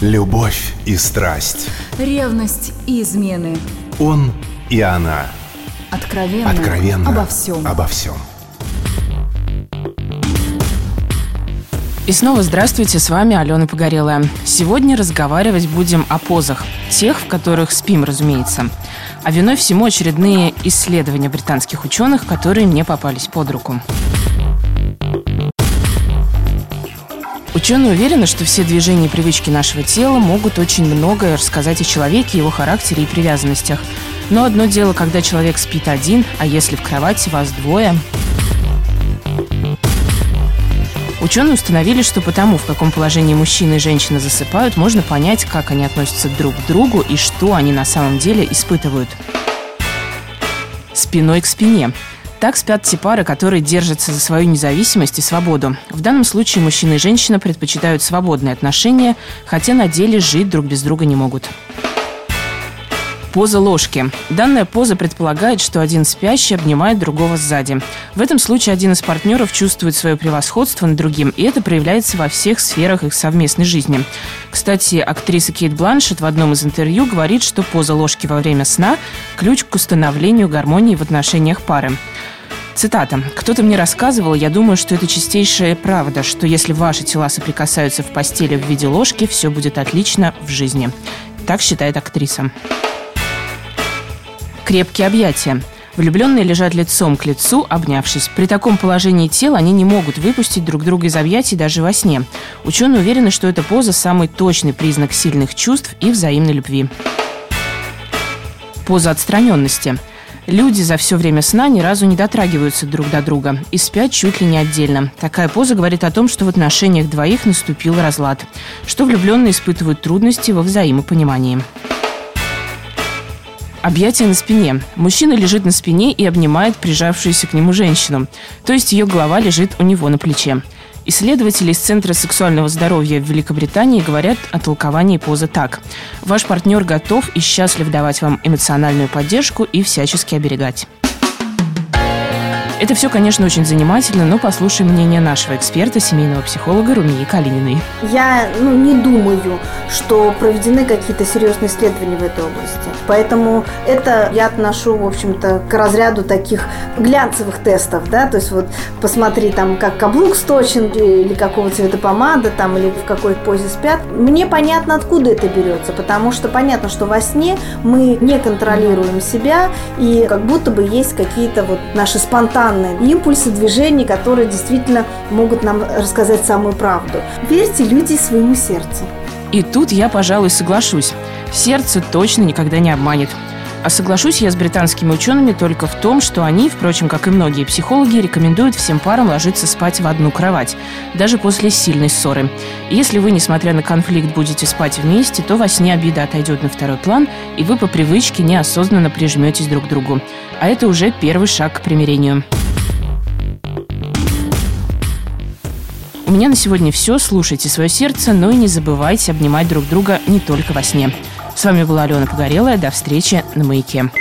Любовь и страсть. Ревность и измены. Он и она. Откровенно. Откровенно. Обо всем. Обо всем. И снова здравствуйте, с вами Алена Погорелая. Сегодня разговаривать будем о позах. Тех, в которых спим, разумеется. А виной всему очередные исследования британских ученых, которые мне попались под руку. Ученые уверены, что все движения и привычки нашего тела могут очень многое рассказать о человеке, его характере и привязанностях. Но одно дело, когда человек спит один, а если в кровати вас двое. Ученые установили, что потому, в каком положении мужчина и женщина засыпают, можно понять, как они относятся друг к другу и что они на самом деле испытывают. Спиной к спине. Так спят те пары, которые держатся за свою независимость и свободу. В данном случае мужчина и женщина предпочитают свободные отношения, хотя на деле жить друг без друга не могут. Поза ложки. Данная поза предполагает, что один спящий обнимает другого сзади. В этом случае один из партнеров чувствует свое превосходство над другим, и это проявляется во всех сферах их совместной жизни. Кстати, актриса Кейт Бланшет в одном из интервью говорит, что поза ложки во время сна – ключ к установлению гармонии в отношениях пары. Цитата. «Кто-то мне рассказывал, я думаю, что это чистейшая правда, что если ваши тела соприкасаются в постели в виде ложки, все будет отлично в жизни». Так считает актриса. Крепкие объятия. Влюбленные лежат лицом к лицу, обнявшись. При таком положении тела они не могут выпустить друг друга из объятий даже во сне. Ученые уверены, что эта поза – самый точный признак сильных чувств и взаимной любви. Поза отстраненности. Люди за все время сна ни разу не дотрагиваются друг до друга и спят чуть ли не отдельно. Такая поза говорит о том, что в отношениях двоих наступил разлад, что влюбленные испытывают трудности во взаимопонимании. Объятие на спине. Мужчина лежит на спине и обнимает прижавшуюся к нему женщину. То есть ее голова лежит у него на плече. Исследователи из Центра сексуального здоровья в Великобритании говорят о толковании позы так. Ваш партнер готов и счастлив давать вам эмоциональную поддержку и всячески оберегать. Это все, конечно, очень занимательно, но послушаем мнение нашего эксперта, семейного психолога Румии Калининой. Я ну, не думаю, что проведены какие-то серьезные исследования в этой области. Поэтому это я отношу, в общем-то, к разряду таких глянцевых тестов, да, то есть вот посмотри там, как каблук сточен, или какого цвета помада, там, или в какой позе спят. Мне понятно, откуда это берется, потому что понятно, что во сне мы не контролируем себя, и как будто бы есть какие-то вот наши спонтанные спонтанные импульсы, движения, которые действительно могут нам рассказать самую правду. Верьте люди своему сердцу. И тут я, пожалуй, соглашусь. Сердце точно никогда не обманет. А соглашусь я с британскими учеными только в том, что они, впрочем, как и многие психологи, рекомендуют всем парам ложиться спать в одну кровать, даже после сильной ссоры. Если вы, несмотря на конфликт, будете спать вместе, то во сне обида отойдет на второй план, и вы по привычке неосознанно прижметесь друг к другу. А это уже первый шаг к примирению. У меня на сегодня все. Слушайте свое сердце, но и не забывайте обнимать друг друга не только во сне. С вами была Алена Погорелая. До встречи на «Маяке».